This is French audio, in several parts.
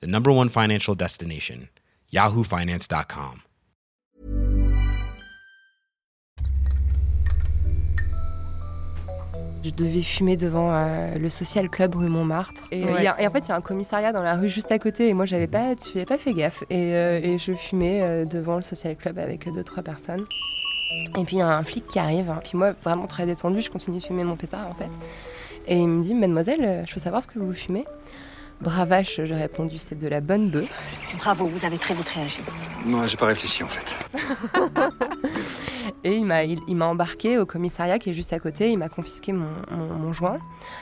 the number one financial destination, yahoofinance.com. Je devais fumer devant euh, le Social Club rue Montmartre. Et, Ouais. il y a- et en fait, il y a un commissariat dans la rue juste à côté. Et moi, j'avais pas, j'avais pas fait gaffe. Et, euh, et je fumais euh, devant le Social Club avec deux, trois personnes. Et puis, il y a un flic qui arrive. hein. Puis moi, vraiment très détendue, je continue de fumer mon pétard, en fait. Et il me dit, mademoiselle, je veux savoir ce que vous fumez. Bravache, j'ai répondu, c'est de la bonne bœuf. Bravo, vous avez très vite réagi. Moi, j'ai pas réfléchi en fait. Et il m'a, il, il m'a embarqué au commissariat qui est juste à côté. Il m'a confisqué mon, mon- mon joint.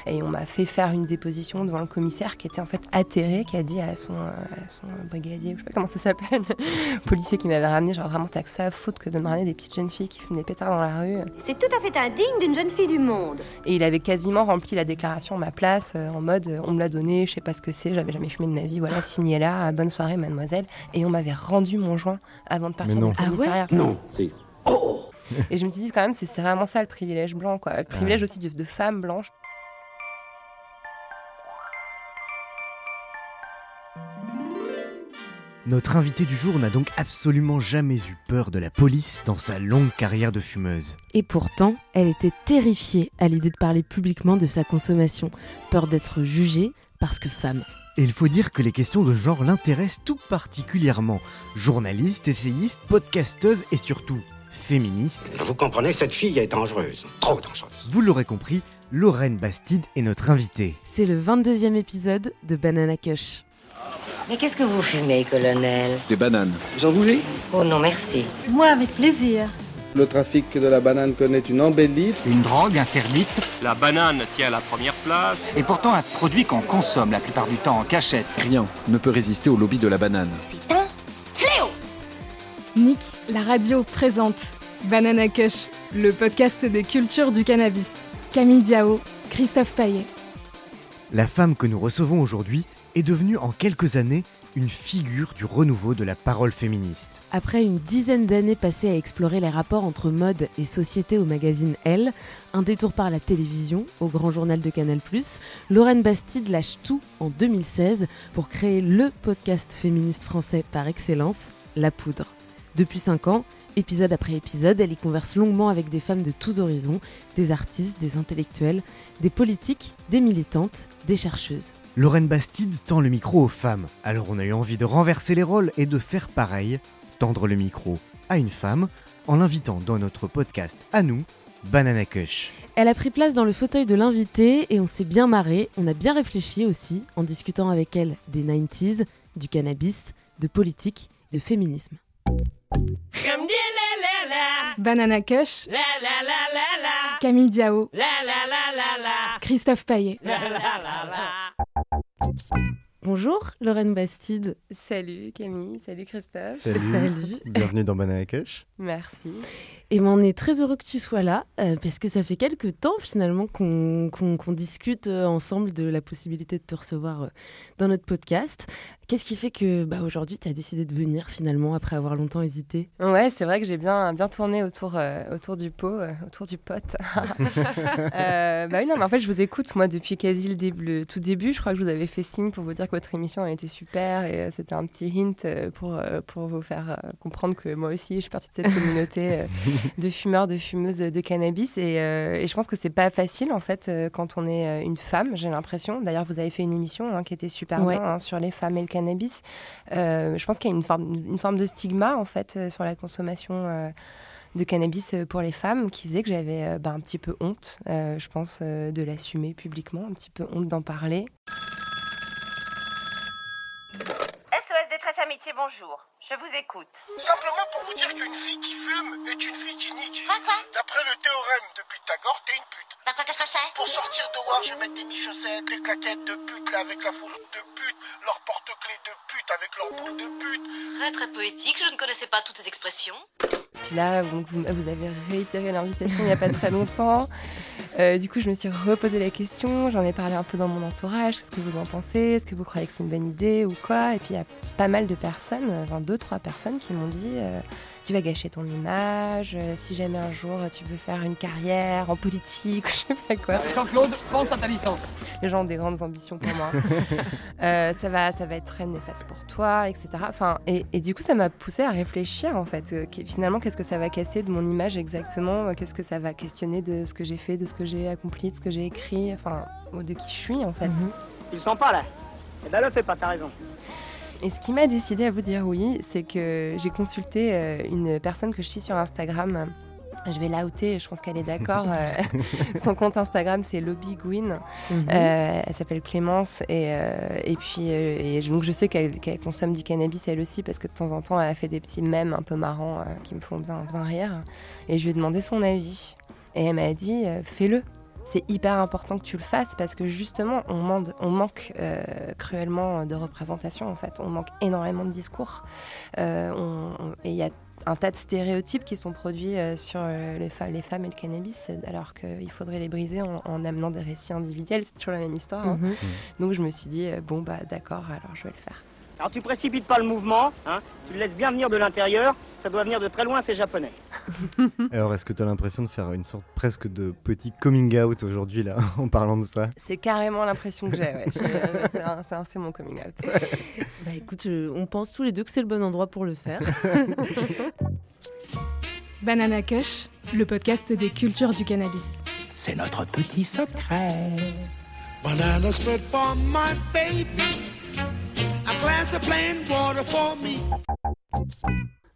Et on m'a fait faire une déposition devant le commissaire qui était en fait atterré, qui a dit à son, à son brigadier, je sais pas comment ça s'appelle, policier qui m'avait ramené, genre vraiment t'as que ça à foutre que de me ramener des petites jeunes filles qui fument des pétards dans la rue. C'est tout à fait indigne d'une jeune fille du monde. Et il avait quasiment rempli la déclaration à ma place, euh, en mode euh, on me l'a donné, je sais pas ce que c'est, j'avais jamais fumé de ma vie, voilà, signé là, bonne soirée mademoiselle. Et on m'avait rendu mon joint avant de partir non. du commissariat. Non, c'est. Et je me suis dit quand même, c'est vraiment ça le privilège blanc, quoi. Le privilège aussi de, de femmes blanches. Notre invitée du jour n'a donc absolument jamais eu peur de la police dans sa longue carrière de fumeuse. Et pourtant, elle était terrifiée à l'idée de parler publiquement de sa consommation, peur d'être jugée parce que femme. Et il faut dire que les questions de genre l'intéressent tout particulièrement. Journaliste, essayiste, podcasteuse et surtout féministe, Vous comprenez, cette fille est dangereuse. Trop dangereuse. vous l'aurez compris, Lorraine Bastide est notre invitée. C'est le 22e épisode de Banana Kush. Mais qu'est-ce que vous fumez, colonel? Des bananes. Vous en voulez? Oh non, merci. Moi, avec plaisir. Le trafic de la banane connaît une embellie. Une drogue interdite La banane tient la première place. et pourtant un produit qu'on consomme la plupart du temps en cachette. Rien ne peut résister au lobby de la banane. C'est un fléau Nick, la radio présente Banana Kush, le podcast de culture du cannabis. Camille Diao, Christophe Paillet. La femme que nous recevons aujourd'hui est devenue en quelques années une figure du renouveau de la parole féministe. Après une dizaine d'années passées à explorer les rapports entre mode et société au magazine Elle, un détour par la télévision au grand journal de Canal+, Lorraine Bastide lâche tout en 2016 pour créer le podcast féministe français par excellence, La Poudre. Depuis 5 ans, épisode après épisode, elle y converse longuement avec des femmes de tous horizons, des artistes, des intellectuels, des politiques, des militantes, des chercheuses. Lorraine Bastide tend le micro aux femmes, alors on a eu envie de renverser les rôles et de faire pareil, tendre le micro à une femme en l'invitant dans notre podcast à nous, Banana Kush. Elle a pris place dans le fauteuil de l'invité et on s'est bien marré, on a bien réfléchi aussi en discutant avec elle des 90s, du cannabis, de politique, de féminisme. Banana Kush, Camille Diao, Christophe Paillet. Thank you. Bonjour Lorraine Bastide. Salut Camille, salut Christophe. Salut. Bienvenue dans Banana Cash. Merci. Et ben on est très heureux que tu sois là euh, parce que ça fait quelques temps finalement qu'on qu'on- qu'on discute euh, ensemble de la possibilité de te recevoir euh, dans notre podcast. Qu'est-ce qui fait que bah, aujourd'hui tu as décidé de venir finalement après avoir longtemps hésité? Ouais, c'est vrai que j'ai bien, bien tourné autour, euh, autour du pot, euh, autour du pote. Euh, bah oui, non, mais en fait, je vous écoute, moi, depuis quasi le, début, le tout début. Je crois que je vous avais fait signe pour vous dire que votre émission, elle était super. Et euh, c'était un petit hint euh, pour, euh, pour vous faire euh, comprendre que moi aussi, je suis partie de cette communauté euh, de fumeurs, de fumeuses de cannabis. Et, euh, et je pense que c'est pas facile, en fait, euh, quand on est une femme, j'ai l'impression. D'ailleurs, vous avez fait une émission hein, qui était super Ouais. bien hein, sur les femmes et le cannabis. Euh, je pense qu'il y a une forme, une forme de stigma, en fait, euh, sur la consommation. euh, de cannabis pour les femmes qui faisait que j'avais bah, un petit peu honte, euh, je pense, euh, de l'assumer publiquement, un petit peu honte d'en parler. Amitié, bonjour. Je vous écoute. Simplement pour vous dire qu'une fille qui fume est une fille qui nique. D'après le théorème de Pythagore, t'es une pute. Qu'est-ce que c'est Pour sortir dehors, je vais mettre des mi-chaussettes, les claquettes de pute là avec la fourrure de pute, leur porte-clés de pute avec leur boule de pute. Très très poétique, je ne connaissais pas toutes ces expressions. Puis là, donc, vous, vous avez réitéré l'invitation il n'y a pas très longtemps. Euh, du coup, je me suis reposé la question, j'en ai parlé un peu dans mon entourage, qu'est-ce que vous en pensez, est-ce que vous croyez que c'est une bonne idée ou quoi? Et puis il y a pas mal de personnes, enfin deux, trois personnes qui m'ont dit euh, tu vas gâcher ton image, euh, si jamais un jour tu veux faire une carrière en politique, je sais pas quoi. Jean-Claude, pense à ta licence. Les gens ont des grandes ambitions pour moi. Euh, ça, va, ça va être très néfaste pour toi, etc. Enfin, et, et du coup, ça m'a poussé à réfléchir en fait. Euh, finalement, qu'est-ce que ça va casser de mon image exactement? Euh, Qu'est-ce que ça va questionner de ce que j'ai fait, de ce que j'ai accompli, de ce que j'ai écrit, enfin, de qui je suis en fait. Tu le sens pas là Eh ben le fais pas, t'as raison. Et ce qui m'a décidé à vous dire oui, c'est que j'ai consulté euh, une personne que je suis sur Instagram. Je vais la outer, je pense qu'elle est d'accord. Euh, Son compte Instagram, c'est Lobby Gwyn. Mhm. Euh, elle s'appelle Clémence. Et, euh, et puis, euh, et je- donc je sais qu'elle consomme du cannabis elle aussi, parce que de temps en temps, elle a fait des petits mèmes un peu marrants qui me font bien, bien rire. Et je lui ai demandé son avis. Et elle m'a dit fais-le. C'est hyper important que tu le fasses parce que justement, on, mande- on manque euh, cruellement de représentation en fait. On manque énormément de discours. Euh, on- on- et il y a un tas de stéréotypes qui sont produits euh, sur euh, les, femmes et le cannabis, alors qu'il faudrait les briser en, en amenant des récits individuels. C'est toujours la même histoire. hein. Mhm. Donc je me suis dit, euh, bon, bah d'accord, alors je vais le faire. Alors tu précipites pas le mouvement, hein tu le laisses bien venir de l'intérieur, ça doit venir de très loin, c'est japonais. Alors, est-ce que tu as l'impression de faire une sorte presque de petit coming out aujourd'hui, là, en parlant de ça? C'est carrément l'impression que j'ai. ouais. C'est mon coming out. Bah écoute, euh, on pense tous les deux que c'est le bon endroit pour le faire. Banana Kush, le podcast des cultures du cannabis. C'est notre petit secret. Banana split for my baby. A glass of plain water for me.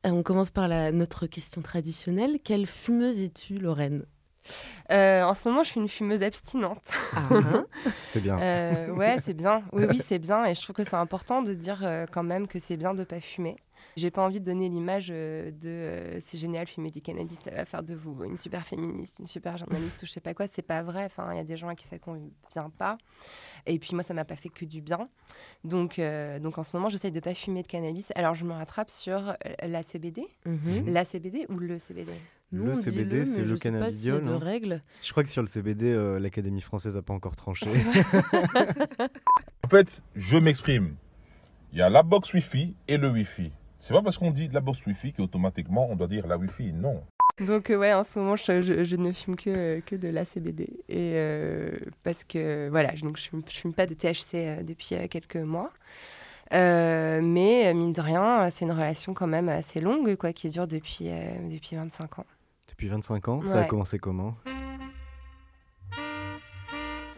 Euh, on commence par la, notre question traditionnelle. Quelle fumeuse es-tu, Lorraine Euh, en ce moment, je suis une fumeuse abstinente. C'est bien. Euh, ouais, c'est bien. Oui, oui, c'est bien. Et je trouve que c'est important de dire euh, quand même que c'est bien de pas fumer. J'ai pas envie de donner l'image euh, de euh, c'est génial fumer du cannabis, ça va faire de vous une super féministe, une super journaliste ou je sais pas quoi. C'est pas vrai. Enfin, il y a des gens à qui ça convient pas. Et puis moi, ça m'a pas fait que du bien. Donc, euh, donc en ce moment, j'essaye de pas fumer de cannabis. Alors, je me rattrape sur la CBD, Mhm. la CBD ou le CBD. Nous, le CBD, c'est le cannabidiol. non règles. Je crois que sur le CBD, euh, l'Académie française n'a pas encore tranché. En fait, je m'exprime. Il y a la box Wi-Fi et le Wi-Fi. C'est pas parce qu'on dit de la box Wi-Fi qu'automatiquement on doit dire la Wi-Fi. Non. Donc euh, ouais, en ce moment, je, je- je ne fume que, que de la CBD. Et euh, parce que voilà, je, donc, je, fume, je fume pas de THC euh, depuis euh, quelques mois. Euh, mais mine de rien, c'est une relation quand même assez longue, quoi, qui dure depuis, euh, depuis 25 ans. Depuis 25 ans, ça a commencé comment?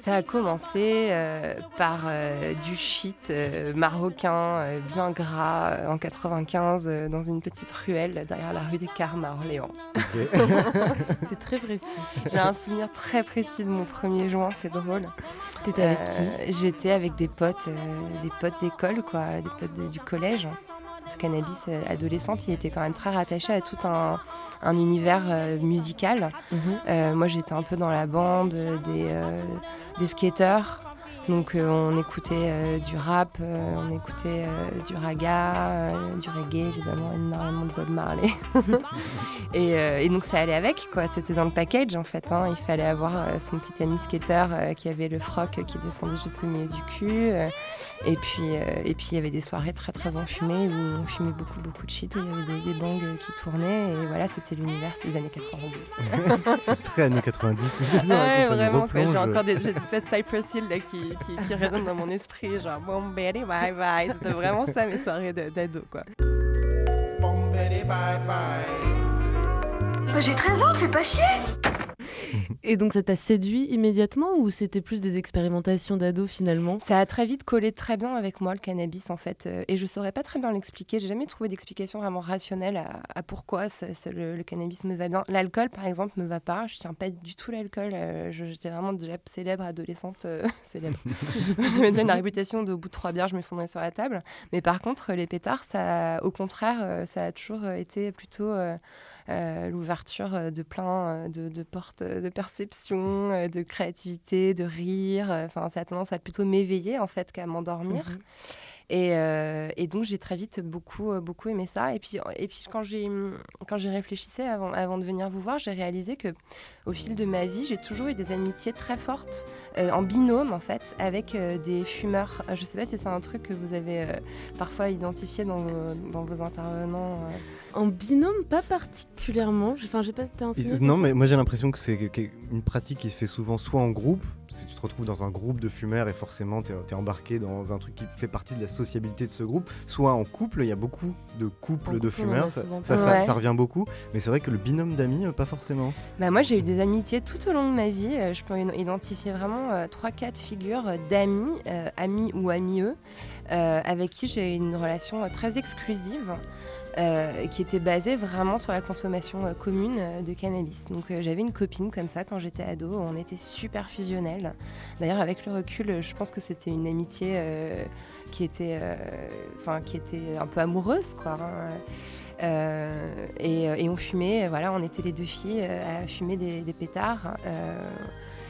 Ça a commencé euh, par euh, du shit euh, marocain euh, bien gras euh, en 95 euh, dans une petite ruelle derrière la rue des Carmes à Orléans. c'est très précis. J'ai un souvenir très précis de mon premier joint, c'est drôle. T'étais avec qui? J'étais avec des potes, euh, des potes d'école, quoi, des potes de- du collège. Ce cannabis euh, adolescente, il était quand même très rattaché à tout un, un univers euh, musical. Mhm. Euh, moi, j'étais un peu dans la bande des, des skateurs. Donc, euh, on écoutait euh, du rap, euh, on écoutait du raga, du reggae, évidemment, énormément de Bob Marley. et, et donc, ça allait avec, quoi. C'était dans le package, en fait. hein. Il fallait avoir son petit ami skateur euh, qui avait le froc qui descendait jusqu'au milieu du cul. et puis, et puis, il y avait des soirées très, très enfumées où on fumait beaucoup, beaucoup de shit, où il y avait des, des bangs qui tournaient. Et voilà, c'était l'univers des années 90. C'est très années 90, tout ce que tu dis, Ouais, raconte, ça me vraiment. J'ai encore des, espèces de Cypress Hill là, qui, qui, qui résonnent dans mon esprit, genre bon, baby, bye bye. C'était vraiment ça, mes soirées d'ado, quoi. J'ai 13 ans, fais pas chier Et donc ça t'a séduit immédiatement ou c'était plus des expérimentations d'ado finalement? Ça a très vite collé très bien avec moi, le cannabis, en fait. euh, Et je saurais pas très bien l'expliquer. J'ai jamais trouvé d'explication vraiment rationnelle à, à pourquoi le, le cannabis me va bien. L'alcool, par exemple, me va pas. Je tiens pas du tout l'alcool. euh, J'étais vraiment déjà célèbre adolescente. euh, célèbre. J'avais déjà une réputation de au bout de trois bières, je m'effondrais sur la table. Mais par contre, les pétards, ça, au contraire, ça a toujours été plutôt. euh, euh, l'ouverture euh, de plein euh, de, de portes de perception, de créativité, de rire. Enfin, ça a tendance à plutôt m'éveiller en fait qu'à m'endormir. Et, euh, et donc j'ai très vite beaucoup, euh, beaucoup aimé ça. Et puis, et puis quand j'ai quand j'ai réfléchissais avant, avant de venir vous voir, j'ai réalisé que au fil de ma vie, j'ai toujours eu des amitiés très fortes euh, en binôme en fait avec des fumeurs. Je sais pas si c'est un truc que vous avez parfois identifié dans vos, dans vos intervenants. En binôme, pas particulièrement. Enfin, j'ai pas un Non, mais moi j'ai l'impression que c'est une pratique qui se fait souvent soit en groupe, si tu te retrouves dans un groupe de fumeurs et forcément tu es, embarqué dans un truc qui fait partie de la sociabilité de ce groupe, soit en couple, il y a beaucoup de couples de fumeurs, ça ça, revient beaucoup, mais c'est vrai que le binôme d'amis, euh, pas forcément. Bah moi j'ai eu des amitiés tout au long de ma vie, euh, je peux identifier vraiment euh, trois, 4 quatre figures d'amis, amis ou amis eux, avec qui j'ai une relation très exclusive. Euh, qui était basée vraiment sur la consommation euh, commune euh, de cannabis. Donc j'avais une copine comme ça quand j'étais ado, on était super fusionnels. D'ailleurs avec le recul, je pense que c'était une amitié qui était, qui était un peu amoureuse quoi. Hein. Et, on fumait, voilà, on était les deux filles à fumer des pétards.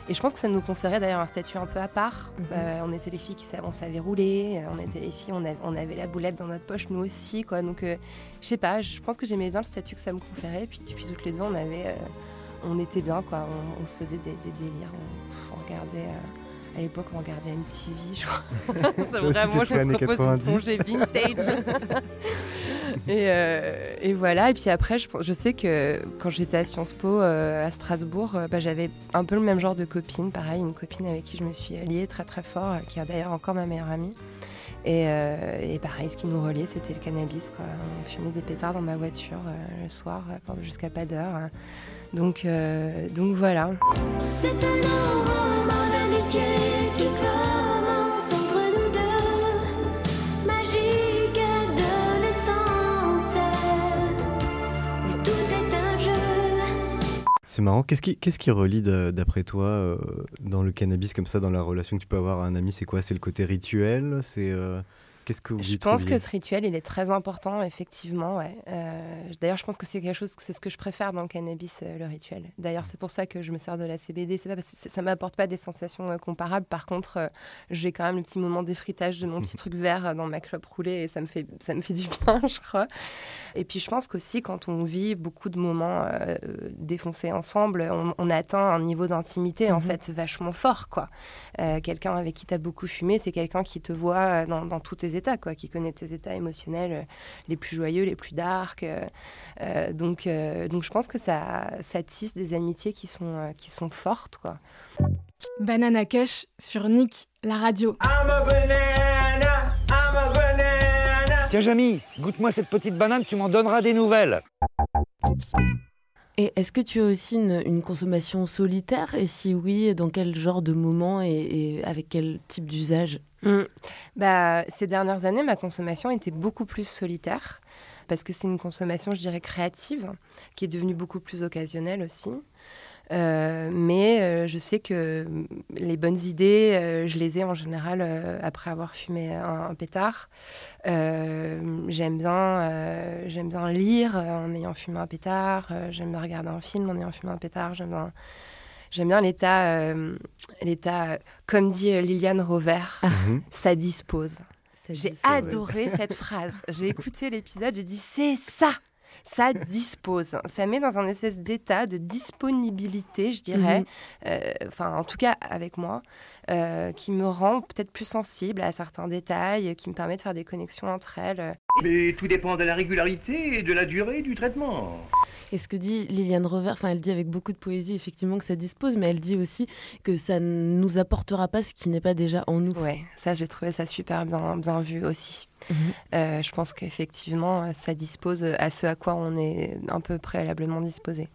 Et je pense que ça nous conférait d'ailleurs un statut un peu à part. Mhm. Euh, on était les filles qui savaient, on savait rouler, euh, on était les filles, on, avait, la boulette dans notre poche, nous aussi. Quoi. Donc, euh, je sais pas, je pense que j'aimais bien le statut que ça me conférait. Puis depuis toutes les deux, on, avait, on était bien, quoi. On, se faisait des, délires, on, regardait. À l'époque, on regardait MTV, je crois. c'est vraiment, je me propose vintage. Euh, et, voilà. Et puis après, je, je sais que quand j'étais à Sciences Po euh, à Strasbourg, euh, bah, j'avais un peu le même genre de copine. Pareil, une copine avec qui je me suis liée très très fort, qui est d'ailleurs encore ma meilleure amie. Et, pareil, ce qui nous reliait, c'était le cannabis. Quoi. On fumait des pétards dans ma voiture le soir jusqu'à pas d'heure. Donc, donc voilà. C'est un d'amitié qui C'est marrant. Qu'est-ce qui, qu'est-ce qui relie, d'après toi, euh, dans le cannabis, comme ça, dans la relation que tu peux avoir à un ami? C'est quoi? C'est le côté rituel? C'est euh, je pense que ce rituel, il est très important, effectivement. Ouais. Euh, d'ailleurs, je pense que c'est quelque chose, c'est ce que je préfère dans le cannabis, euh, le rituel. D'ailleurs, c'est pour ça que je me sers de la CBD. C'est pas parce que ça m'apporte pas des sensations euh, comparables. Par contre, j'ai quand même le petit moment d'effritage de mon petit truc vert dans ma clope roulée et ça me fait, ça me fait du bien, je crois. Et puis, je pense qu'aussi, quand on vit beaucoup de moments défoncés ensemble, on, atteint un niveau d'intimité, en mhm. fait, vachement fort, quoi. quelqu'un avec qui tu as beaucoup fumé, c'est quelqu'un qui te voit dans, dans tous tes états, quoi, qui connaît tes états émotionnels euh, les plus joyeux, les plus dark. Euh, euh, donc, donc je pense que ça, ça tisse des amitiés qui sont, qui sont fortes, quoi. Banana Kush sur Nick, la radio. Tiens, Jamy, goûte-moi cette petite banane, tu m'en donneras des nouvelles. Et est-ce que tu as aussi une, consommation solitaire? Et si oui, dans quel genre de moment et, avec quel type d'usage? Mmh. bah, Ces dernières années, ma consommation était beaucoup plus solitaire parce que c'est une consommation, je dirais, créative, qui est devenue beaucoup plus occasionnelle aussi. Euh, mais euh, je sais que les bonnes idées, euh, je les ai en général après avoir fumé un, pétard. j'aime bien, j'aime bien lire en ayant fumé un pétard. j'aime bien regarder un film en ayant fumé un pétard. J'aime bien, j'aime bien l'état, l'état, comme dit Liliane Rover, ah. mhm. ça dispose. J'ai adoré cette phrase. J'ai écouté l'épisode, j'ai dit c'est ça ça dispose. Ça met dans un espèce d'état de disponibilité, je dirais, mhm. euh, enfin en tout cas avec moi, euh, qui me rend peut-être plus sensible à certains détails, qui me permet de faire des connexions entre elles. Mais tout dépend de la régularité et de la durée du traitement. Et ce que dit Liliane Rover, enfin elle dit avec beaucoup de poésie effectivement que ça dispose, mais elle dit aussi que ça ne nous apportera pas ce qui n'est pas déjà en nous. Ouais, ça j'ai trouvé ça super bien, bien vu aussi. Mhm. Euh, je pense qu'effectivement, ça dispose à ce à quoi on est un peu préalablement disposé.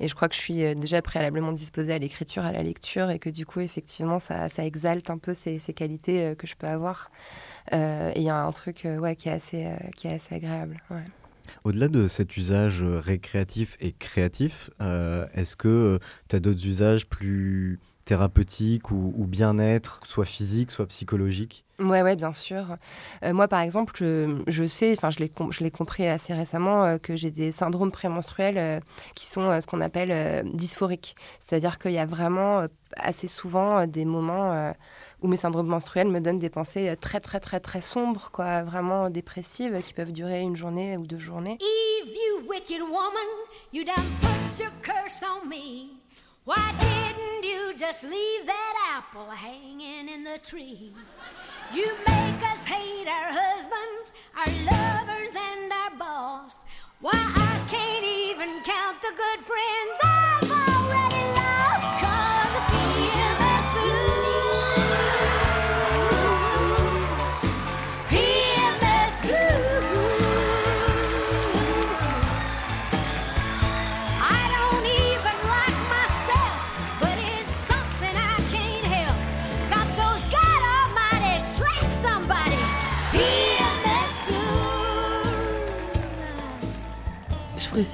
Et je crois que je suis euh, déjà préalablement disposée à l'écriture, à la lecture, et que du coup, effectivement, ça, ça exalte un peu ces, ces qualités euh, que je peux avoir. et il y a un truc ouais, qui, est assez, qui est assez agréable. Ouais. Au-delà de cet usage récréatif et créatif, est-ce que tu as d'autres usages plus thérapeutique ou, bien-être, soit physique, soit psychologique Ouais, ouais, bien sûr. Euh, moi, par exemple, je, sais, enfin, je l'ai, je l'ai compris assez récemment euh, que j'ai des syndromes prémenstruels euh, qui sont ce qu'on appelle dysphoriques. C'est-à-dire qu'il y a vraiment assez souvent des moments où mes syndromes menstruels me donnent des pensées très très très très sombres, quoi, vraiment dépressives, qui peuvent durer une journée ou deux journées. Eve, you wicked woman, you done put your curse on me. Why didn't you just leave that apple hanging in the tree? You make us hate our husbands, our lovers, and our boss. Why I can't even count the good friends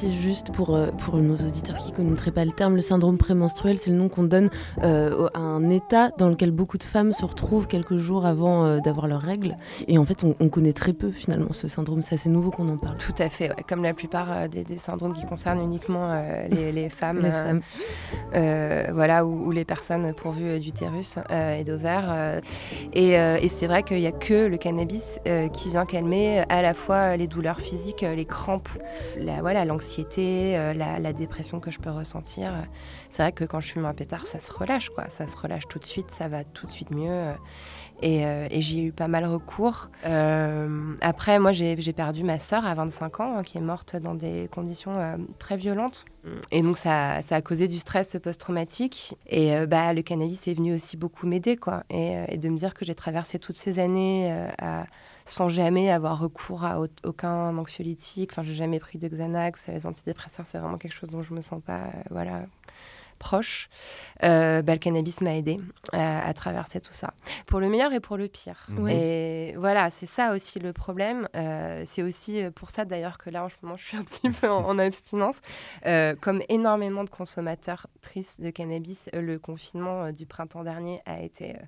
précise juste pour, euh, pour nos auditeurs qui ne connaîtraient pas le terme, le syndrome prémenstruel, c'est le nom qu'on donne euh, à un état dans lequel beaucoup de femmes se retrouvent quelques jours avant euh, d'avoir leurs règles. Et en fait, on, on connaît très peu finalement ce syndrome, c'est assez nouveau qu'on en parle. Tout à fait, ouais. comme la plupart des, des syndromes qui concernent uniquement euh, les, les femmes, Les femmes. voilà, ou, ou les personnes pourvues d'utérus et d'ovaires. et et c'est vrai qu'il n'y a que le cannabis qui vient calmer à la fois les douleurs physiques, les crampes, la, voilà, l'anxiété, euh, la, dépression que je peux ressentir. C'est vrai que quand je fume un pétard, ça se relâche, quoi. Ça se relâche tout de suite, ça va tout de suite mieux. euh. Et, euh, et j'y ai eu pas mal recours. Euh, après, moi, j'ai j'ai perdu ma sœur à 25 ans, hein, qui est morte dans des conditions euh, très violentes. Et donc, ça, ça a causé du stress post-traumatique. Et euh, bah, le cannabis est venu aussi beaucoup m'aider, quoi. Et, euh, et de me dire que j'ai traversé toutes ces années euh, à- sans jamais avoir recours à au- aucun anxiolytique. Enfin, j'ai jamais pris de Xanax. Les antidépresseurs, c'est vraiment quelque chose dont je me sens pas, euh, voilà, proche. Euh, bah, le cannabis m'a aidé à, à traverser tout ça. Pour le meilleur et pour le pire. Mhm. Et voilà, c'est ça aussi le problème. Euh, c'est aussi pour ça d'ailleurs que là en ce moment je suis un petit peu en, en abstinence. Euh, comme énormément de consommateurs tristes de cannabis, euh, le confinement euh, du printemps dernier a été euh,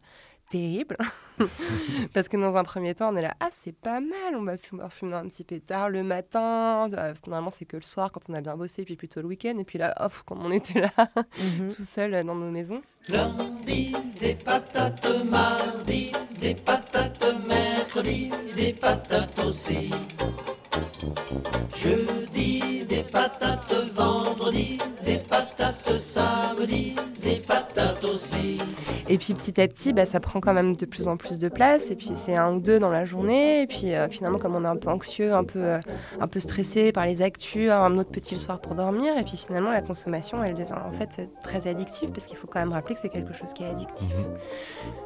terrible. Parce que dans un premier temps, on est là, ah, c'est pas mal, on va pouvoir fumer un petit pétard le matin. Euh, Parce que normalement, c'est que le soir quand on a bien bossé, puis plutôt le week-end. Et puis là, hop, quand on était là, tout seul euh, dans nos maisons. Lundi, des patates, mardi, des patates, mercredi, des patates aussi. Jeudi, des patates, vendredi, Et puis petit à petit, bah, ça prend quand même de plus en plus de place. Et puis c'est un ou deux dans la journée. Et puis euh, finalement, comme on est un peu anxieux, un peu, euh, un peu stressé par les actus, un autre petit le soir pour dormir. Et puis finalement, la consommation, elle devient en fait très addictive parce qu'il faut quand même rappeler que c'est quelque chose qui est addictif.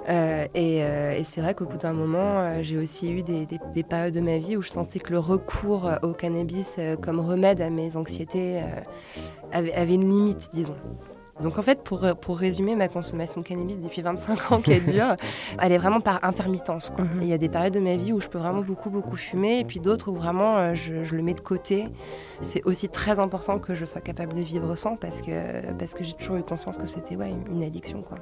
Euh, et euh, et c'est vrai qu'au bout d'un moment, j'ai aussi eu des, des- des périodes de ma vie où je sentais que le recours au cannabis comme remède à mes anxiétés avait, avait une limite, disons. Donc en fait, pour, pour résumer ma consommation de cannabis depuis 25 ans qu'elle dure, elle est vraiment par intermittence. quoi. Et Il y a des périodes de ma vie où je peux vraiment beaucoup, beaucoup fumer, et puis d'autres où vraiment euh, je, je le mets de côté. C'est aussi très important que je sois capable de vivre sans, parce que, parce que j'ai toujours eu conscience que c'était ouais, une addiction. Quoi.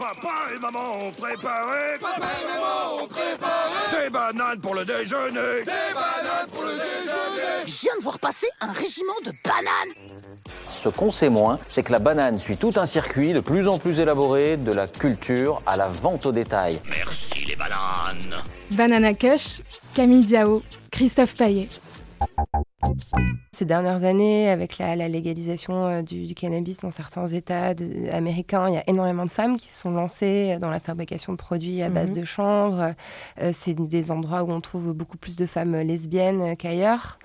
Papa et maman ont préparé. Papa et maman ont préparé. Des bananes pour le déjeuner. Des bananes pour le déjeuner. Je viens de voir passer un régiment de bananes. Ce qu'on sait moins, c'est que la banane suit tout un circuit de plus en plus élaboré, de la culture à la vente au détail. Merci les bananes. Banana Kush, Camille Diao, Christophe Paillet. Ces dernières années, avec la, la légalisation euh, du, du cannabis dans certains États de- américains, il y a énormément de femmes qui se sont lancées dans la fabrication de produits à base Mhm. de chanvre. Euh, c'est des endroits où on trouve beaucoup plus de femmes lesbiennes qu'ailleurs.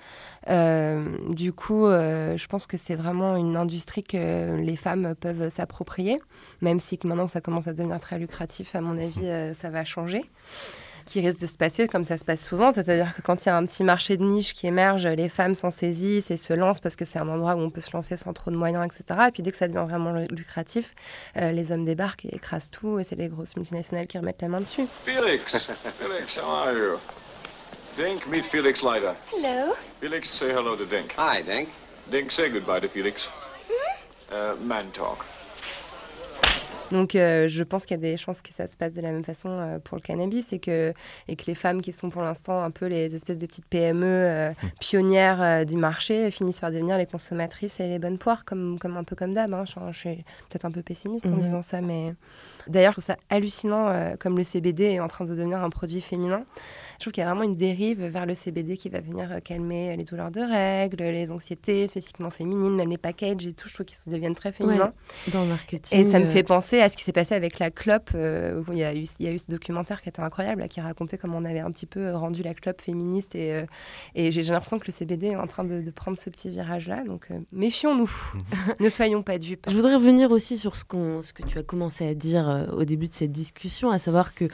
Euh, du coup, euh, je pense que c'est vraiment une industrie que les femmes peuvent s'approprier, même si que maintenant que ça commence à devenir très lucratif, à mon avis, euh, ça va changer. Qui risque de se passer, comme ça se passe souvent, c'est-à-dire que quand il y a un petit marché de niche qui émerge, les femmes s'en saisissent et se lancent parce que c'est un endroit où on peut se lancer sans trop de moyens, etc. Et puis dès que ça devient vraiment lucratif, euh, les hommes débarquent et écrasent tout, et c'est les grosses multinationales qui remettent la main dessus. Felix. Felix, how are you? Dink, meet Felix Leiter. Hello. Felix, say hello to Dink. Hi, Dink. Dink, say goodbye to Felix. Uh, man talk. Donc euh, je pense qu'il y a des chances que ça se passe de la même façon euh, pour le cannabis et que, et que les femmes qui sont pour l'instant un peu les espèces de petites PME euh, pionnières euh, du marché finissent par devenir les consommatrices et les bonnes poires, comme, comme un peu comme d'hab. hein. Je, je suis peut-être un peu pessimiste en Mhm. disant ça, mais d'ailleurs je trouve ça hallucinant euh, comme le CBD est en train de devenir un produit féminin. Je trouve qu'il y a vraiment une dérive vers le CBD qui va venir calmer les douleurs de règles, les anxiétés spécifiquement féminines, même les packages et tout. Je trouve qu'ils se deviennent très féminins. Ouais, dans le marketing. Et ça me fait penser à ce qui s'est passé avec la clope. euh, il, y a eu, il y a eu ce documentaire qui était incroyable, là, qui racontait comment on avait un petit peu euh, rendu la clope féministe. Et, euh, et j'ai l'impression que le CBD est en train de, de prendre ce petit virage-là. Donc euh, méfions-nous, ne soyons pas dupes. Je voudrais revenir aussi sur ce, qu'on, ce que tu as commencé à dire au début de cette discussion, à savoir que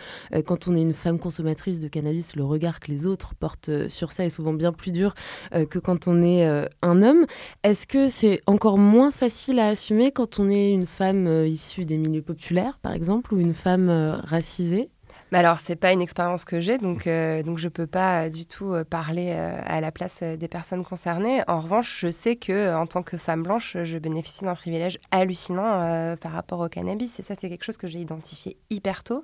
quand on est une femme consommatrice de cannabis, le regard que les autres portent sur ça est souvent bien plus dur que quand on est un homme. Est-ce que c'est encore moins facile à assumer quand on est une femme issue des milieux populaires, par exemple, ou une femme euh, racisée? Mais alors, c'est pas une expérience que j'ai, donc, euh, donc je peux pas euh, du tout euh, parler à la place des personnes concernées. En revanche, je sais que en tant que femme blanche, je bénéficie d'un privilège hallucinant par rapport au cannabis. Et ça, c'est quelque chose que j'ai identifié hyper tôt.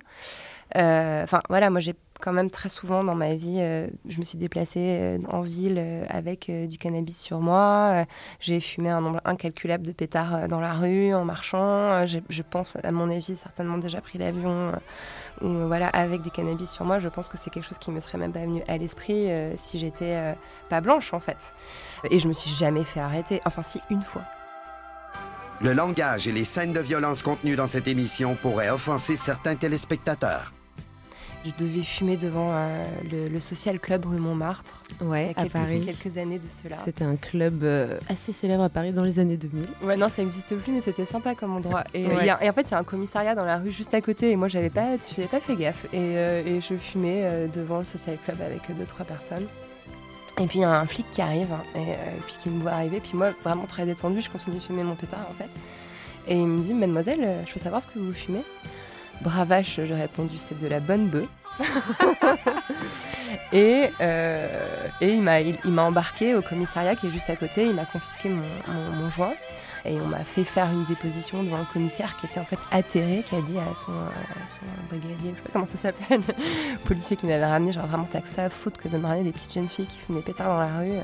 Enfin, voilà, moi, j'ai quand même très souvent dans ma vie, euh, je me suis déplacée euh, en ville euh, avec du cannabis sur moi. J'ai fumé un nombre incalculable de pétards dans la rue, en marchant. Je pense, à mon avis, certainement déjà pris l'avion ou, voilà, avec du cannabis sur moi. Je pense que c'est quelque chose qui me serait même pas venu à l'esprit si j'étais pas blanche, en fait. Et je me suis jamais fait arrêter. Enfin, si, une fois. Le langage et les scènes de violence contenues dans cette émission pourraient offenser certains téléspectateurs. Je devais fumer devant euh, le, le Social Club rue Montmartre. Ouais, il y a à quelques, Paris. quelques années de cela. C'était un club euh, assez célèbre à Paris dans les années 2000. Ouais, non, ça n'existe plus, mais c'était sympa comme endroit. Et, Ouais. il y a- et en fait, il y a un commissariat dans la rue juste à côté, et moi, j'avais pas, j'avais pas fait gaffe. Et, euh, et je fumais devant le Social Club avec deux, trois personnes. Et puis, il y a un flic qui arrive, hein, et, et puis qui me voit arriver. Puis moi, vraiment très détendue, je continue de fumer mon pétard, en fait. Et il me dit, mademoiselle, je peux savoir ce que vous fumez Bravache, j'ai répondu, c'est de la bonne bœuf. et, euh, et il m'a il, embarqué au commissariat qui est juste à côté. Il m'a confisqué mon, mon- mon joint et on m'a fait faire une déposition devant le commissaire qui était en fait atterré, qui a dit à son, à son brigadier, je sais pas comment ça s'appelle, policier qui m'avait ramené, genre vraiment t'as que ça à foutre que de me ramener des petites jeunes filles qui fument des pétards dans la rue.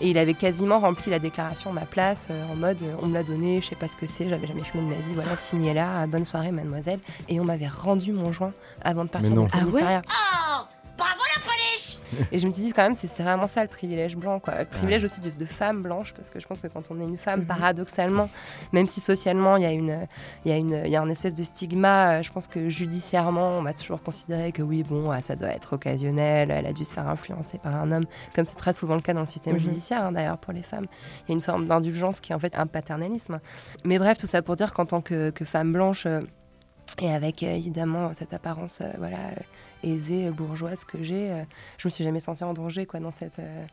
Et il avait quasiment rempli la déclaration à ma place euh, en mode euh, on me l'a donné, je sais pas ce que c'est, j'avais jamais fumé de ma vie, voilà, signé là, bonne soirée mademoiselle. Et on m'avait rendu mon joint avant de partir du Ah ouais commissariat. Oh Bravo la police Et je me suis dit quand même, c'est vraiment ça le privilège blanc, quoi. Le privilège aussi de, de femme blanche, parce que je pense que quand on est une femme, Mhm. paradoxalement, même si socialement il y a une, il y a une, il y a un espèce de stigma, euh, je pense que judiciairement, on va toujours considérer que oui, bon, ah, ça doit être occasionnel, elle a dû se faire influencer par un homme, comme c'est très souvent le cas dans le système Mhm. judiciaire, hein, d'ailleurs pour les femmes. Il y a une forme d'indulgence qui est en fait un paternalisme. Mais bref, tout ça pour dire qu'en tant que, que femme blanche. euh, et avec évidemment cette apparence euh, voilà, euh, aisée, euh, bourgeoise que j'ai, euh, je me suis jamais sentie en danger quoi, dans, cette, euh,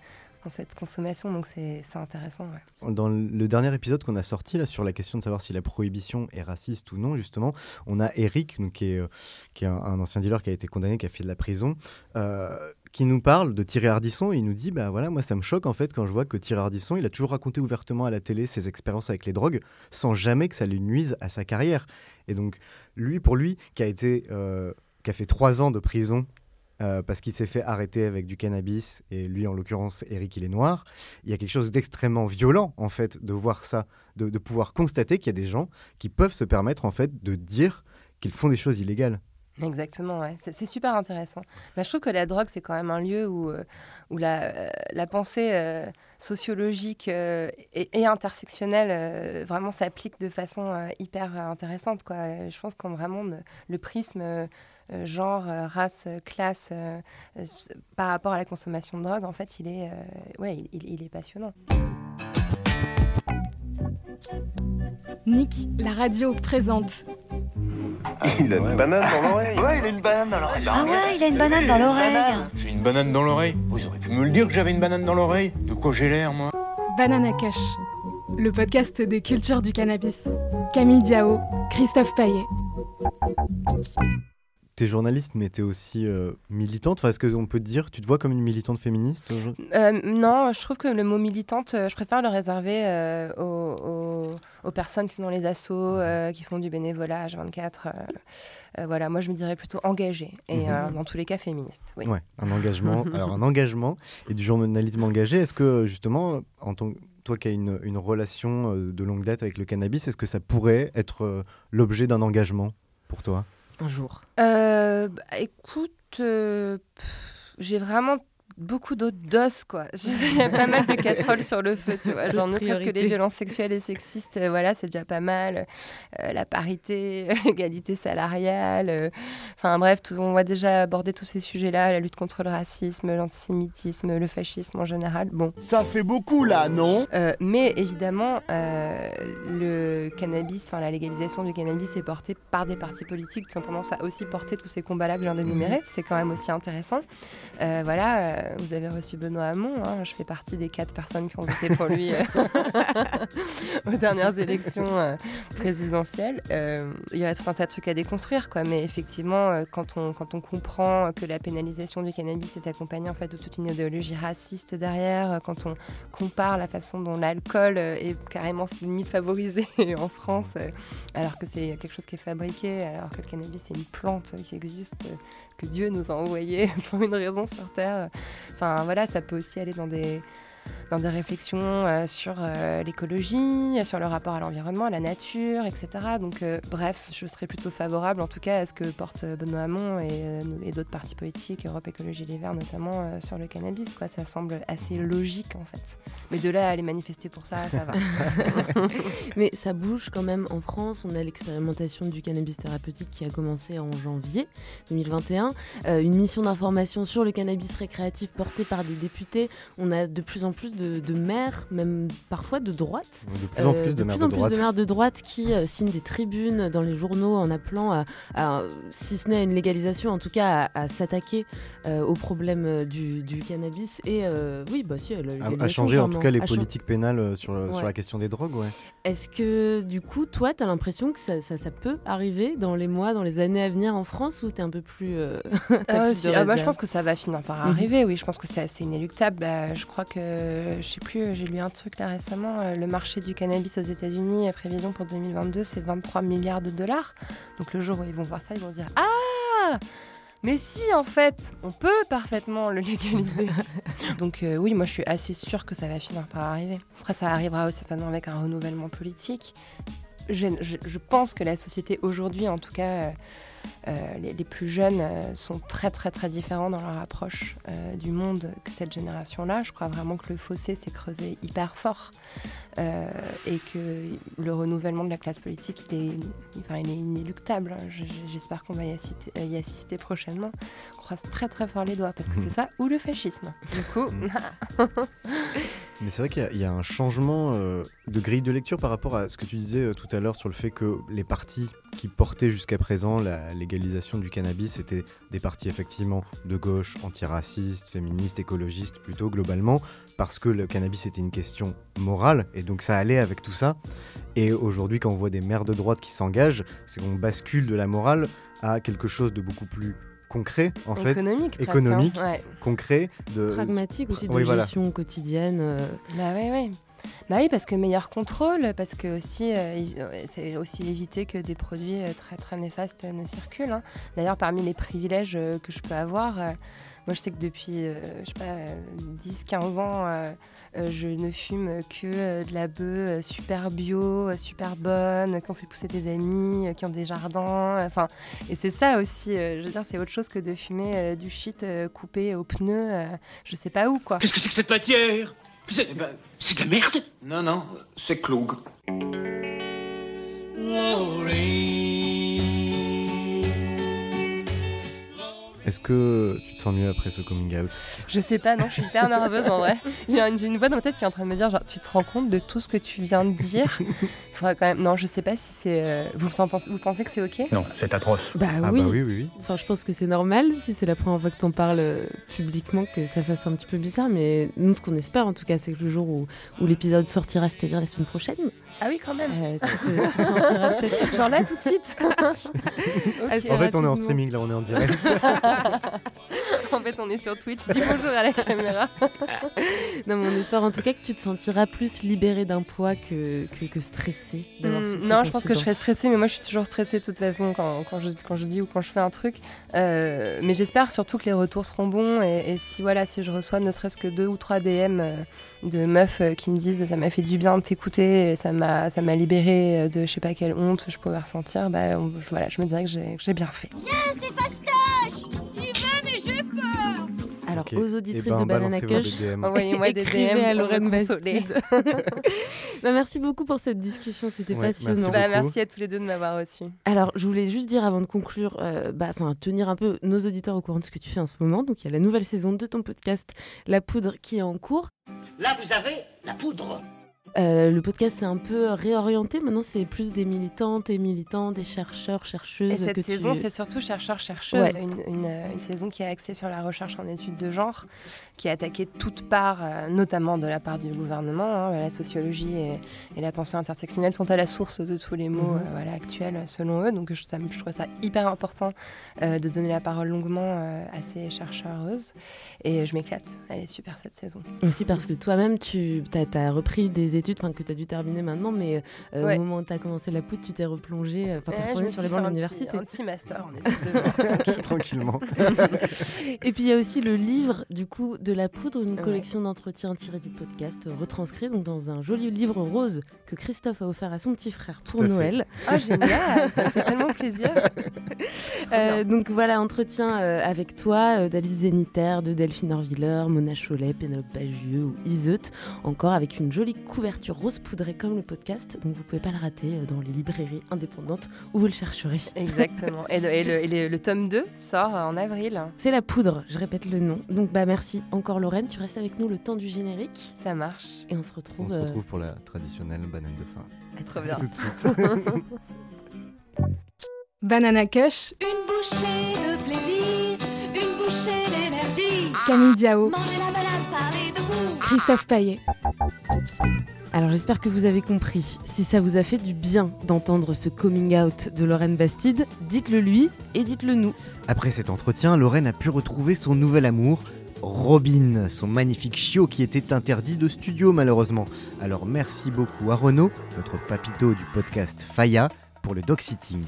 dans cette consommation. Donc c'est intéressant. Dans le dernier épisode qu'on a sorti là sur la question de savoir si la prohibition est raciste ou non, justement, on a Eric, donc, qui est, qui est un, ancien dealer qui a été condamné, qui a fait de la prison, qui nous parle de Thierry Ardisson. Et il nous dit, bah voilà, moi ça me choque en fait quand je vois que Thierry Ardisson, il a toujours raconté ouvertement à la télé ses expériences avec les drogues, sans jamais que ça lui nuise à sa carrière. Et donc lui, pour lui, qui a été, a fait trois ans de prison euh, parce qu'il s'est fait arrêter avec du cannabis, et lui, en l'occurrence, Eric, il est noir. Il y a quelque chose d'extrêmement violent, en fait, de voir ça, de, pouvoir constater qu'il y a des gens qui peuvent se permettre, en fait, de dire qu'ils font des choses illégales. Exactement, ouais. c'est super intéressant. Bah, je trouve que la drogue, c'est quand même un lieu où, euh, où la, euh, la pensée sociologique et, intersectionnelle vraiment s'applique de façon hyper intéressante. Quoi. Je pense qu'en vraiment le, prisme genre, euh, race, euh, classe euh, euh, par rapport à la consommation de drogue, en fait, il est, euh, ouais, il- il- il est passionnant. Nick, la radio présente. Il a une banane dans l'oreille. Ouais, il a une banane dans l'oreille. Ah ouais, il a une banane dans l'oreille. J'ai une banane dans l'oreille. Vous auriez pu me le dire que j'avais une banane dans l'oreille. De quoi j'ai l'air, moi? Banana Cash, le podcast des cultures du cannabis. Camille Diao, Christophe Paillet. T'es journaliste, mais t'es aussi euh, militante. Enfin, Est-ce qu'on peut te dire, tu te vois comme une militante féministe Euh, non, je trouve que le mot militante, euh, je préfère le réserver euh, aux, aux- aux personnes qui sont dans les assos, euh, qui font du bénévolat H24. euh, euh, voilà, moi je me dirais plutôt engagée et Mhm. dans tous les cas féministe. Oui. Ouais, un engagement. alors un engagement et du journalisme engagé. Est-ce que justement, en tant toi qui as une, une relation de longue date avec le cannabis, est-ce que ça pourrait être l'objet d'un engagement pour toi? Un. Euh, bah, écoute, euh, j'ai vraiment beaucoup d'autres doses, quoi. Il y a pas mal de casseroles sur le feu, tu vois. Genre, ne serait-ce que les violences sexuelles et sexistes, euh, voilà, c'est déjà pas mal. Euh, la parité, l'égalité salariale. euh, Enfin, bref, tout- on va déjà aborder tous ces sujets-là, la lutte contre le racisme, l'antisémitisme, le fascisme en général. Bon. Ça fait beaucoup là, non? Euh, mais évidemment, euh, le cannabis, enfin la légalisation du cannabis est portée par des partis politiques qui ont tendance à aussi porter tous ces combats-là que je viens d'énumérer. C'est quand même aussi intéressant. Euh, voilà, euh, vous avez reçu Benoît Hamon. hein, je fais partie des quatre personnes qui ont voté pour lui euh, aux dernières élections euh, présidentielles. Euh, il y a tout un tas de trucs à déconstruire, quoi. Mais effectivement, euh, quand on, quand on comprend que la pénalisation du cannabis est accompagnée en fait de toute une idéologie raciste derrière, euh, quand on compare la façon dont l'alcool euh, est carrément limite favorisé en France, euh, alors que c'est quelque chose qui est fabriqué, alors que le cannabis c'est une plante qui existe, euh, que Dieu nous a envoyé pour une raison sur Terre. Enfin voilà, ça peut aussi aller dans des dans des réflexions euh, sur euh, l'écologie, sur le rapport à l'environnement, à la nature, etc. Donc, euh, bref, je serais plutôt favorable, en tout cas, à ce que porte Benoît Hamon et, euh, et d'autres partis politiques, Europe Écologie Les Verts notamment, euh, sur le cannabis. Quoi. Ça semble assez logique, en fait. Mais de là à aller manifester pour ça, ça va. Mais ça bouge quand même en France. On a l'expérimentation du cannabis thérapeutique qui a commencé en janvier 2021. Euh, une mission d'information sur le cannabis récréatif portée par des députés. On a de plus en plus de, de maires, même parfois de droite. De plus en plus de maires plus en de plus droite. de maires de droite qui euh, signent des tribunes dans les journaux en appelant à, à, si ce n'est à une légalisation, en tout cas à, à s'attaquer euh, au problème euh, du, du cannabis. Et euh, oui, bah si, à la À, légalisation, à changer en tout cas les politiques pénales euh, sur, sur la question des drogues, ouais. Est-ce que du coup, toi, tu as l'impression que ça, ça- ça peut arriver dans les mois, dans les années à venir en France ou tu es un peu plus. euh, Euh, si, ah bah, je pense que ça va finir par Mhm. arriver, oui, je pense que c'est assez inéluctable. Bah, je crois que, je sais plus, j'ai lu un truc là récemment, euh, le marché du cannabis aux États-Unis, prévision pour 2022, c'est 23 milliards de dollars. Donc le jour où ils vont voir ça, ils vont dire Ah mais si, en fait, on peut parfaitement le légaliser. Donc euh, oui, moi je suis assez sûre que ça va finir par arriver. Après, ça arrivera aussi certainement avec un renouvellement politique. Je, je- je pense que la société aujourd'hui, en tout cas, euh, les, les plus jeunes euh, sont très très très différents dans leur approche euh, du monde que cette génération-là. Je crois vraiment que le fossé s'est creusé hyper fort euh, et que le renouvellement de la classe politique, il est, enfin, il est inéluctable. Je- J'espère qu'on va y assister, y assister prochainement. On croise très très fort les doigts parce que c'est ça ou le fascisme. Du coup, Mais c'est vrai qu'il y a- un changement euh, de grille de lecture par rapport à ce que tu disais euh, tout à l'heure sur le fait que les partis qui portaient jusqu'à présent la légalisation du cannabis étaient des partis effectivement de gauche, antiracistes, féministes, écologistes plutôt globalement, parce que le cannabis était une question morale et donc ça allait avec tout ça. Et aujourd'hui quand on voit des maires de droite qui s'engagent, c'est qu'on bascule de la morale à quelque chose de beaucoup plus concret en fait Économique presque, économique hein, ouais. concret de Pragmatique aussi de Oui, voilà. gestion quotidienne. euh, Bah oui, oui. Bah oui, parce que meilleur contrôle, parce que aussi, euh, euh, c'est aussi éviter que des produits très très néfastes ne circulent. hein. D'ailleurs, parmi les privilèges que je peux avoir, euh, moi je sais que depuis, euh, je sais pas, 10-15 ans, euh, euh, je ne fume que euh, de la bœuf super bio, super bonne, qu'on fait pousser des amis, euh, qui ont des jardins. Enfin, et c'est ça aussi, euh, je veux dire, c'est autre chose que de fumer euh, du shit euh, coupé aux pneus, euh, je sais pas où quoi. Qu'est-ce que c'est que cette matière? C'est c'est de la merde Non, non, c'est Cloug. Est-ce que tu te sens mieux après ce coming out? Je sais pas, non, je suis hyper nerveuse en vrai. J'ai une, voix dans ma tête qui est en train de me dire genre, tu te rends compte de tout ce que tu viens de dire? Il faudrait quand même. Non, je sais pas si c'est. euh, Vous, en pensez, vous pensez que c'est ok? Non, c'est atroce. Bah Ah oui. bah oui, oui, oui. Enfin, je pense que c'est normal si c'est la première fois que t'en parles euh, publiquement que ça fasse un petit peu bizarre. Mais nous, ce qu'on espère en tout cas, c'est que le jour où, où l'épisode sortira, c'est-à-dire la semaine prochaine, Ah oui, quand même. Euh, tu, te, tu te sentiras peut-être. Genre là, tout de suite. En fait, on est en streaming, là, on est en direct. en fait, on est sur Twitch. Dis bonjour à la caméra. Non, mais on espère en tout cas que tu te sentiras plus libéré d'un poids que, que, que stressé. d'avoir Hmm, non, je pense que je serais stressée, mais moi je suis toujours stressée de toute façon quand, quand, je, quand je dis ou quand je fais un truc. Euh, mais j'espère surtout que les retours seront bons et, et si voilà, si je reçois ne serait-ce que deux ou trois DM euh, de meufs euh, qui me disent ça m'a fait du bien de t'écouter, ça m'a ça m'a libéré euh, de je sais pas quelle honte je pouvais ressentir, bah on- voilà, je me dirais que j'ai bien fait. c'est fastoche Alors, aux auditrices Eh ben, de Banana Cush, des DM. Envoyez-moi des écrivez DM à Lorraine. Bastide. Merci beaucoup pour cette discussion, c'était Ouais, merci passionnant. Bah, merci à tous les deux de m'avoir reçu. Alors, je voulais juste dire avant de conclure, euh, bah, tenir un peu nos auditeurs au courant de ce que tu fais en ce moment. Donc, il y a la nouvelle saison de ton podcast, La Poudre, qui est en cours. Là, vous avez la poudre. Euh, le podcast s'est un peu réorienté. Maintenant, c'est plus des militantes et militants, des chercheurs, chercheuses. Et cette que saison, tu... c'est surtout Ouais. une, une, euh, une saison qui est axée sur la recherche en études de genre, qui a attaqué toute part, euh, notamment de la part du gouvernement. hein. la sociologie et, et la pensée intersectionnelle sont à la source de tous les mots Mhm. euh, voilà, actuels, selon eux. Donc je, ça, je trouve ça hyper important euh, de donner la parole longuement à ces chercheuses. Et je m'éclate. Elle est super cette saison. Aussi parce que toi-même, tu as, repris des études, enfin que tu as dû terminer maintenant, mais euh, Ouais. au moment où tu as commencé la poudre, tu t'es replongé, euh, enfin, tu retourné sur les bancs de l'université. Un petit master genre, tranquille. Tranquillement. Et puis il y a aussi le livre du coup de la poudre, une Ouais. collection d'entretiens tirés du podcast retranscrit donc dans un joli livre rose que Christophe a offert à son petit frère pour Tout à fait. Noël. Ah, génial Ça fait tellement plaisir. Euh, donc voilà, entretien euh, avec toi, euh, d'Alice Zénitaire, de Delphine Orviller, Mona Cholet, Pénélope Bagieux ou Iseut, encore avec une jolie couverture rose poudrée comme le podcast, donc vous pouvez pas le rater euh, dans les librairies indépendantes où vous le chercherez. Exactement. Et, le, et le- et le- le tome 2 sort en avril. C'est la poudre, je répète le nom. Donc bah merci encore Lorraine, tu restes avec nous le temps du générique Ça marche. et on se retrouve. On se euh, retrouve pour la traditionnelle banane de fin. à très bien. Tout de suite. Banana Cush, Une bouchée de plaisir, une bouchée d'énergie. Camille Diao, Manger la banane, parler de vous. Christophe Paillet. Alors j'espère que vous avez compris. Si ça vous a fait du bien d'entendre ce coming out de Lorraine Bastide, dites-le lui et dites-le nous. Après cet entretien, Lorraine a pu retrouver son nouvel amour, Robin, son magnifique chiot qui était interdit de studio malheureusement. Alors merci beaucoup à Renaud, notre papito du podcast Faya, pour le dog sitting.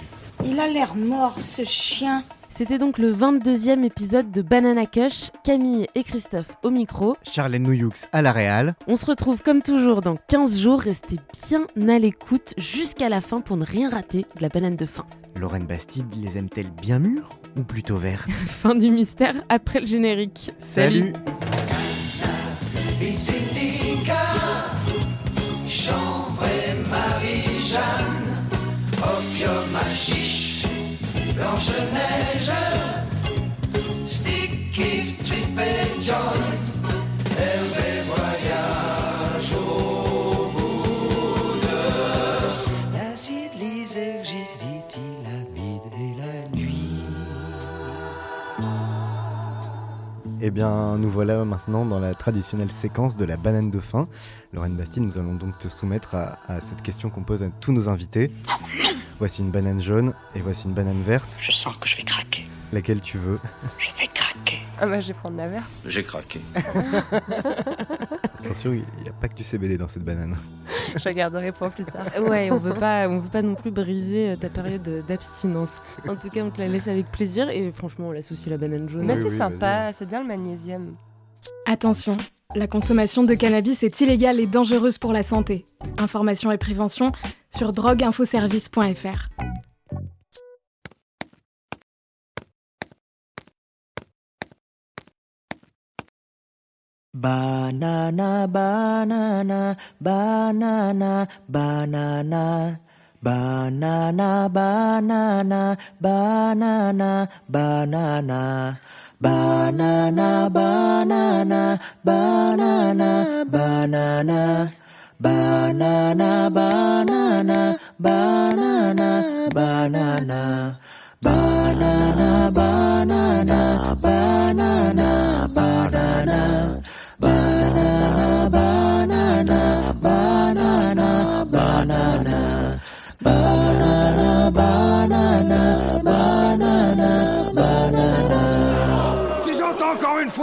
Il a l'air mort, ce chien. C'était donc le 22e épisode de Banana Cush, Camille et Christophe au micro. Charlène Nouyux à la Réal. On se retrouve comme toujours dans 15 jours, restez bien à l'écoute jusqu'à la fin pour ne rien rater de la banane de fin. Lorraine Bastide les aime-t-elle bien mûres ou plutôt vertes Fin du mystère après le générique. Salut Blanche-Neige, stick, kiff, trip et joint, Hervé voyage au bout de l'acide lysergique, dit-il, et la nuit. Eh bien, nous voilà maintenant dans la traditionnelle séquence de la banane de fin. Lorraine Bastide, nous allons donc te soumettre à, à cette question qu'on pose à tous nos invités. Voici une banane jaune et voici une banane verte. Je sens que je vais craquer. Laquelle tu veux? Je vais craquer. Ah bah je vais prendre la verte. J'ai craqué. Attention, il n'y a pas que du CBD dans cette banane. Je la garderai pour plus tard. Ouais, on veut pas, on veut pas non plus briser euh, ta période de- d'abstinence. En tout cas, on te la laisse avec plaisir et franchement, on laisse aussi la banane jaune. Mais Oui, c'est oui, sympa, c'est bien le magnésium. Attention, la consommation de cannabis est illégale et dangereuse pour la santé. Information et prévention sur drogueinfoservice.fr. Banana, banana, banana, banana. Banana, banana, banana, banana. banana banana banana banana. Banana banana banana banana. Banana banana banana banana. Banana banana banana banana. Banana banana